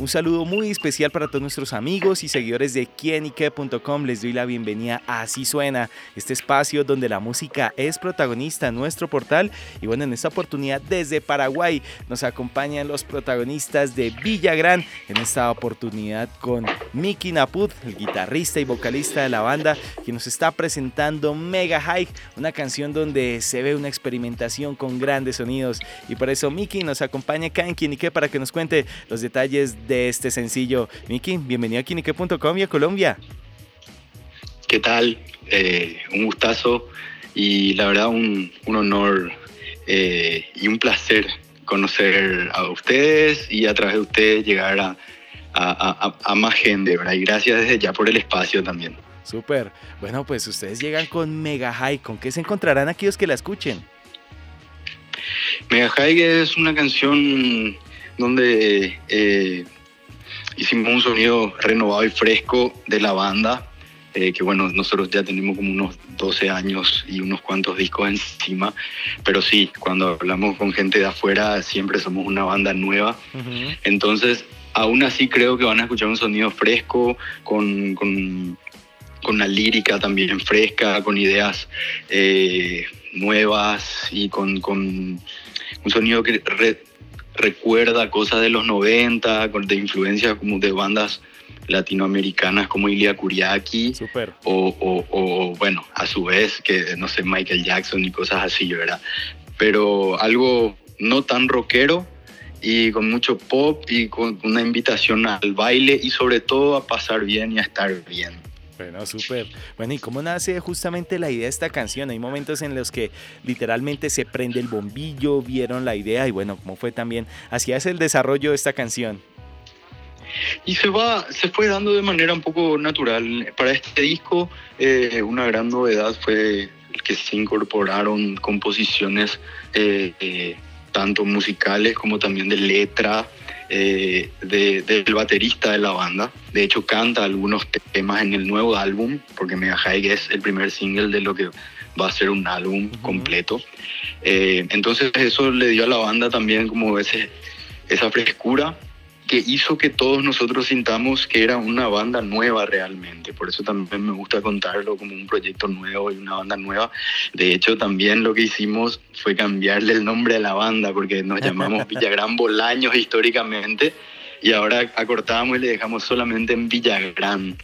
Un saludo muy especial para todos nuestros amigos y seguidores de quienique.com. Les doy la bienvenida a Así Suena, este espacio donde la música es protagonista en nuestro portal. Y bueno, en esta oportunidad desde Paraguay nos acompañan los protagonistas de Villagrán. En esta oportunidad con Miki Naput, el guitarrista y vocalista de la banda, que nos está presentando Mega High, una canción donde se ve una experimentación con grandes sonidos. Y por eso Miki nos acompaña acá en Quienique para que nos cuente los detalles de este sencillo. Miki, bienvenido a Kinique.com y a Colombia. ¿Qué tal? Eh, un gustazo y la verdad un, honor eh, y un placer conocer a ustedes y a través de ustedes llegar a, a, más gente, ¿verdad? Y gracias desde ya por el espacio también. Súper. Bueno, pues ustedes llegan con Mega High. ¿Con qué se encontrarán aquellos que la escuchen? Mega High es una canción donde eh, hicimos un sonido renovado y fresco de la banda, eh, que bueno, nosotros ya tenemos como unos 12 años y unos cuantos discos encima, pero sí, cuando hablamos con gente de afuera siempre somos una banda nueva, entonces aún así creo que van a escuchar un sonido fresco, con, con, con una lírica también fresca, con ideas eh, nuevas y con, con un sonido que recuerda cosas de los 90, de influencia como de bandas latinoamericanas como Ilia Kuriaki. O, o, bueno, a su vez, que no sé, Michael Jackson y cosas así, ¿verdad? Pero algo no tan rockero y con mucho pop y con una invitación al baile y sobre todo a pasar bien y a estar bien. Bueno, súper. Bueno, ¿y cómo nace justamente la idea de esta canción? Hay momentos en los que literalmente se prende el bombillo, vieron la idea y bueno, ¿cómo fue también? Así es el desarrollo de esta canción. Y se va, se fue dando de manera un poco natural. Para este disco, eh, una gran novedad fue que se incorporaron composiciones eh, eh, tanto musicales como también de letra, eh, del baterista de la banda. De hecho, canta algunos temas en el nuevo álbum, porque Mega High es el primer single de lo que va a ser un álbum completo. Eh, entonces eso le dio a la banda también como ese, esa frescura que hizo que todos nosotros sintamos que era una banda nueva realmente. Por eso también me gusta contarlo como un proyecto nuevo y una banda nueva. De hecho, también lo que hicimos fue cambiarle el nombre a la banda porque nos llamamos Villagrán Bolaños históricamente y ahora acortamos y le dejamos solamente en Villagrán.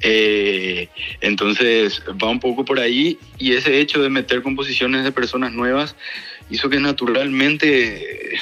Eh, entonces va un poco por ahí y ese hecho de meter composiciones de personas nuevas hizo que naturalmente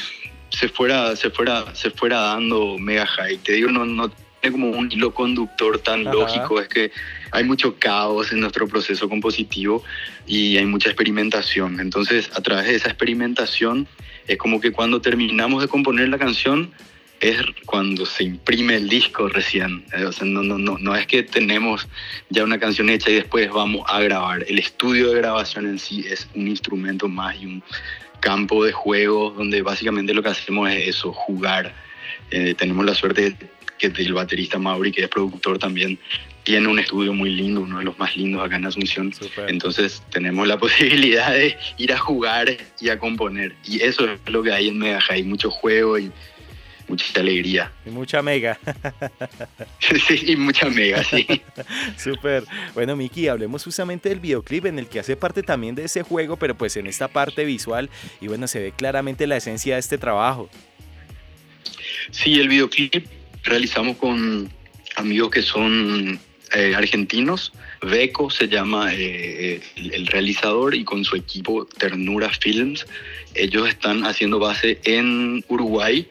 se fuera, se fuera, se fuera dando mega high. Te digo, no, no tiene como un hilo conductor tan lógico, es que hay mucho caos en nuestro proceso compositivo y hay mucha experimentación. Entonces, a través de esa experimentación, es como que cuando terminamos de componer la canción, es cuando se imprime el disco recién. Eh, o sea, no, no, no, no es que tenemos ya una canción hecha y después vamos a grabar. El estudio de grabación en sí es un instrumento más y un, campo de juego donde básicamente lo que hacemos es eso, jugar. Eh, tenemos la suerte que el baterista Mauri, que es productor también, tiene un estudio muy lindo, uno de los más lindos acá en Asunción. Entonces tenemos la posibilidad de ir a jugar y a componer. Y eso es lo que hay en Mega hay mucho juego y mucha alegría. Y mucha mega. sí, y mucha mega, sí. Súper. Bueno, Miki, hablemos justamente del videoclip en el que hace parte también de ese juego, pero pues en esta parte visual y bueno, se ve claramente la esencia de este trabajo. Sí, el videoclip realizamos con amigos que son eh, argentinos. Beco se llama eh, el, realizador y con su equipo Ternura Films. Ellos están haciendo base en Uruguay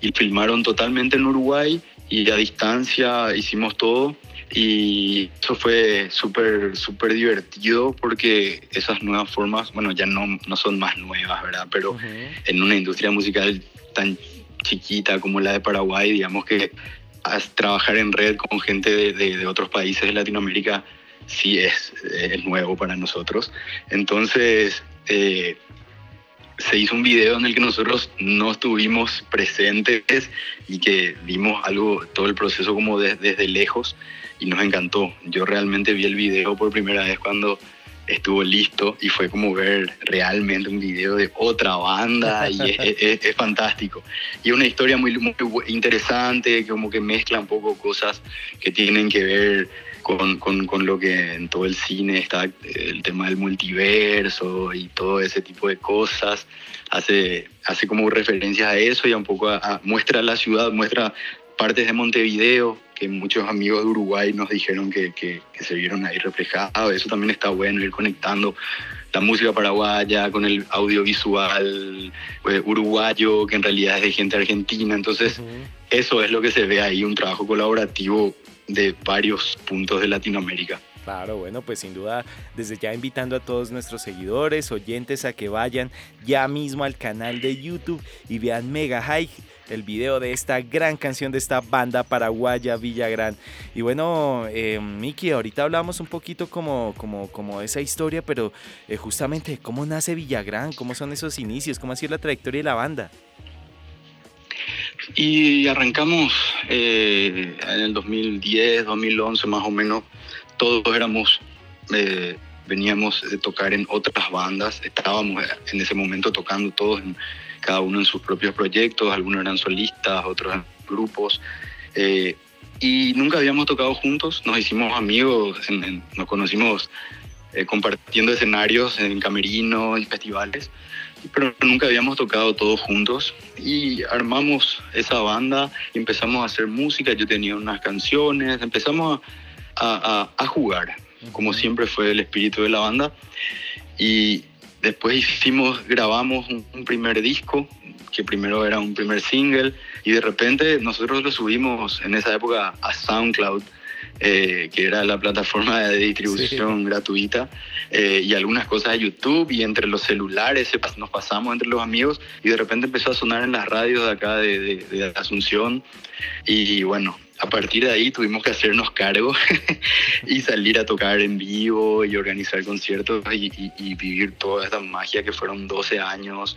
y filmaron totalmente en Uruguay y a distancia hicimos todo y eso fue súper, súper divertido porque esas nuevas formas, bueno, ya no, no son más nuevas, ¿verdad? Pero en una industria musical tan chiquita como la de Paraguay, digamos que trabajar en red con gente de, de, otros países de Latinoamérica sí es, es nuevo para nosotros. Entonces, eh, se hizo un video en el que nosotros no estuvimos presentes y que vimos algo, todo el proceso como desde lejos y nos encantó. Yo realmente vi el video por primera vez cuando estuvo listo y fue como ver realmente un video de otra banda y es, fantástico. Y una historia muy, muy interesante, como que mezcla un poco cosas que tienen que ver con, con, con, lo que en todo el cine está el tema del multiverso y todo ese tipo de cosas. Hace, hace como referencias a eso y un poco a, muestra la ciudad, muestra partes de Montevideo, que muchos amigos de Uruguay nos dijeron que, que, se vieron ahí reflejados. Eso también está bueno, ir conectando la música paraguaya con el audiovisual eh, uruguayo, que en realidad es de gente argentina. Entonces, eso es lo que se ve ahí, un trabajo colaborativo de varios puntos de Latinoamérica. Claro, bueno, pues sin duda, desde ya invitando a todos nuestros seguidores, oyentes a que vayan ya mismo al canal de YouTube y vean Mega High, el video de esta gran canción de esta banda paraguaya Villagrán. Y bueno, eh, Miki, ahorita hablamos un poquito como, como, como esa historia, pero eh, justamente cómo nace Villagrán, cómo son esos inicios, cómo ha sido la trayectoria de la banda. Y arrancamos eh, en el 2010, 2011 más o menos, todos éramos, veníamos de tocar en otras bandas, estábamos en ese momento tocando todos, cada uno en sus propios proyectos, algunos eran solistas, otros en grupos. Eh, y nunca habíamos tocado juntos, nos hicimos amigos, nos conocimos compartiendo escenarios en camerinos y festivales pero nunca habíamos tocado todos juntos y armamos esa banda y empezamos a hacer música, yo tenía unas canciones, empezamos a, a, jugar, como siempre fue el espíritu de la banda y después hicimos, grabamos un, primer disco, que primero era un primer single y de repente nosotros lo subimos en esa época a SoundCloud eh, que era la plataforma de distribución gratuita, eh, y algunas cosas de YouTube, y entre los celulares nos pasamos entre los amigos, y de repente empezó a sonar en las radios de acá de, Asunción, y bueno, a partir de ahí tuvimos que hacernos cargo y salir a tocar en vivo y organizar conciertos y, vivir toda esta magia que fueron 12 años,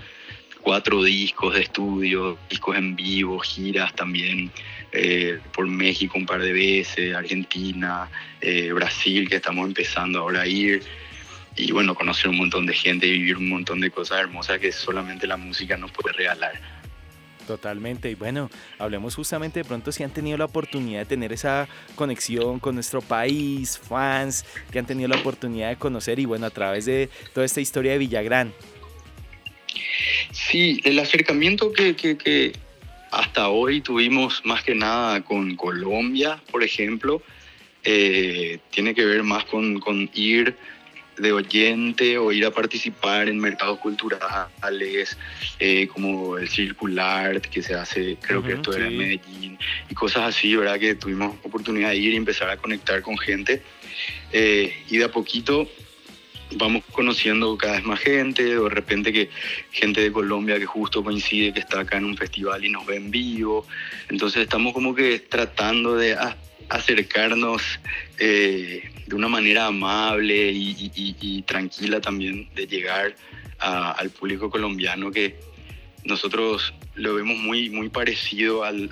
cuatro discos de estudio, discos en vivo, giras también. Eh, por México un par de veces, Argentina, eh, Brasil, que estamos empezando ahora a ir. Y bueno, conocer un montón de gente y vivir un montón de cosas hermosas que solamente la música nos puede regalar. Totalmente. Y bueno, hablemos justamente de pronto si han tenido la oportunidad de tener esa conexión con nuestro país, fans que han tenido la oportunidad de conocer y bueno, a través de toda esta historia de Villagrán. Sí, el acercamiento que, que hasta hoy tuvimos más que nada con Colombia, por ejemplo. Eh, tiene que ver más con, con, ir de oyente o ir a participar en mercados culturales, eh, como el Circular, que se hace, creo que esto era en Medellín, y cosas así, ¿verdad? Que tuvimos oportunidad de ir y empezar a conectar con gente. Eh, y de a poquito vamos conociendo cada vez más gente, de repente que gente de Colombia que justo coincide que está acá en un festival y nos ve en vivo. Entonces estamos como que tratando de acercarnos eh, de una manera amable y, tranquila también de llegar al público colombiano que nosotros lo vemos muy, muy parecido al,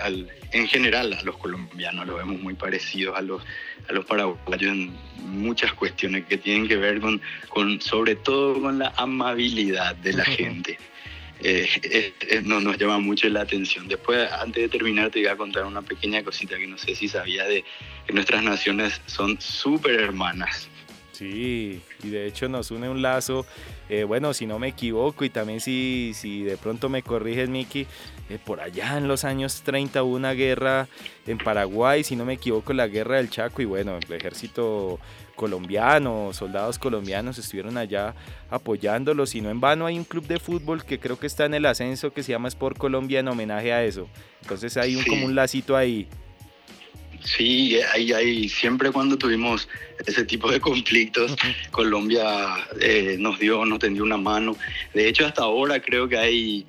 en general a los colombianos, lo vemos muy parecido a los, a los paraguayos en muchas cuestiones que tienen que ver con, con sobre todo con la amabilidad de la gente. Eh, no, nos llama mucho la atención. Después, antes de terminar, te voy a contar una pequeña cosita que no sé si sabía de que nuestras naciones son súper hermanas. Sí, y de hecho nos une un lazo, eh, bueno, si no me equivoco, y también si, si de pronto me corriges, Miki, eh, por allá en los años 30 hubo una guerra en Paraguay, si no me equivoco, la guerra del Chaco, y bueno, el ejército colombiano, soldados colombianos estuvieron allá apoyándolos, y no en vano hay un club de fútbol que creo que está en el ascenso que se llama Sport Colombia en homenaje a eso. Entonces hay un, como un lacito ahí. Sí, hay, hay, siempre cuando tuvimos ese tipo de conflictos, Colombia eh, nos dio, nos tendió una mano. De hecho, hasta ahora creo que hay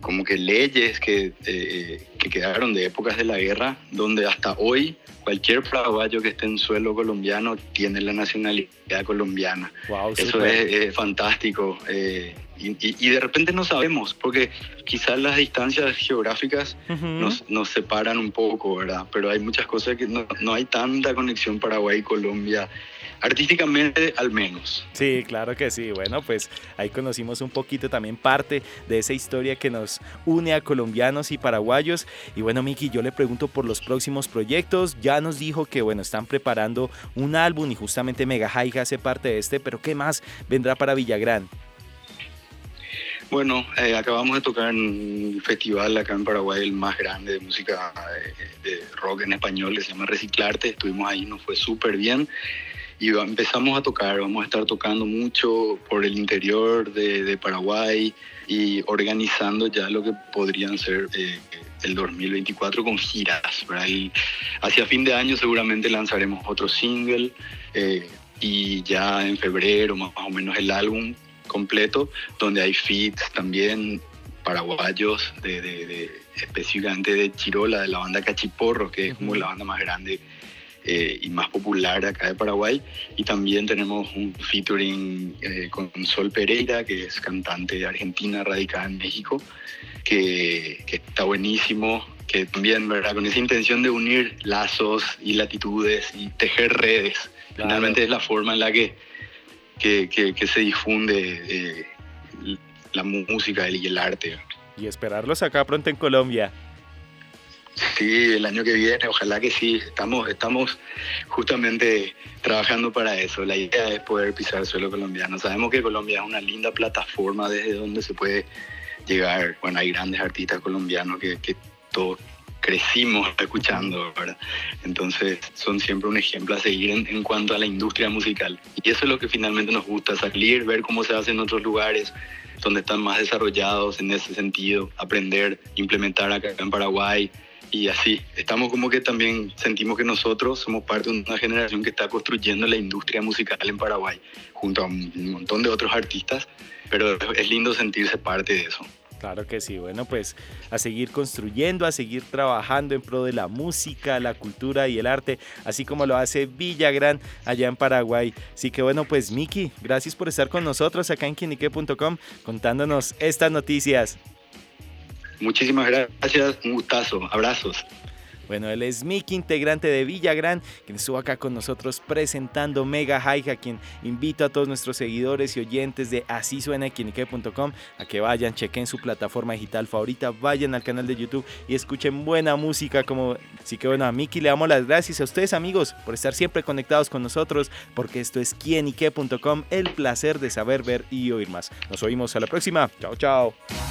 como que leyes que, eh, que, quedaron de épocas de la guerra, donde hasta hoy cualquier paraguayo que esté en suelo colombiano tiene la nacionalidad colombiana. Eso es, fantástico. Eh, y, de repente no sabemos, porque quizás las distancias geográficas nos, nos, separan un poco, ¿verdad? Pero hay muchas cosas que no, no hay tanta conexión Paraguay-Colombia artísticamente al menos. Sí, claro que sí. Bueno, pues ahí conocimos un poquito también parte de esa historia que nos une a colombianos y paraguayos. Y bueno, Miki, yo le pregunto por los próximos proyectos. Ya nos dijo que, bueno, están preparando un álbum y justamente Mega High hace parte de este, pero ¿qué más vendrá para Villagrán? Bueno, eh, acabamos de tocar en un festival acá en Paraguay, el más grande de música de, de rock en español, que se llama Reciclarte. Estuvimos ahí, nos fue súper bien y empezamos a tocar, vamos a estar tocando mucho por el interior de, Paraguay y organizando ya lo que podrían ser eh, el 2024 con giras. hacia fin de año seguramente lanzaremos otro single eh, y ya en febrero más o menos el álbum completo donde hay feats también paraguayos de, específicamente de Chirola, de la banda Cachiporro, que es como la banda más grande eh, y más popular acá de Paraguay. Y también tenemos un featuring eh, con Sol Pereira, que es cantante argentina radicada en México, que, que, está buenísimo, que también, ¿verdad? Con esa intención de unir lazos y latitudes y tejer redes. Finalmente es la forma en la que, que, que, se difunde eh, la música y el arte. Y esperarlos acá pronto en Colombia. Sí, el año que viene, ojalá que sí. Estamos, estamos justamente trabajando para eso. La idea es poder pisar el suelo colombiano. Sabemos que Colombia es una linda plataforma desde donde se puede llegar. Bueno, hay grandes artistas colombianos que, todos crecimos escuchando, ¿verdad? Entonces son siempre un ejemplo a seguir en, en, cuanto a la industria musical. Y eso es lo que finalmente nos gusta, salir, ver cómo se hace en otros lugares donde están más desarrollados en ese sentido, aprender, implementar acá en Paraguay, y así, estamos como que también sentimos que nosotros somos parte de una generación que está construyendo la industria musical en Paraguay, junto a un montón de otros artistas, pero es lindo sentirse parte de eso. Claro que sí, bueno, pues a seguir construyendo, a seguir trabajando en pro de la música, la cultura y el arte, así como lo hace Villagrán allá en Paraguay. Así que bueno, pues Miki, gracias por estar con nosotros acá en quinique.com contándonos estas noticias. Muchísimas gracias, un gustazo, abrazos. Bueno, él es Mickey, integrante de Villagrán, quien estuvo acá con nosotros presentando Mega High, a quien invito a todos nuestros seguidores y oyentes de así suena a que vayan, chequen su plataforma digital favorita, vayan al canal de YouTube y escuchen buena música. Como así que bueno, a Mickey le damos las gracias a ustedes amigos por estar siempre conectados con nosotros, porque esto es quienique.com, el placer de saber, ver y oír más. Nos oímos a la próxima. Chao, chao.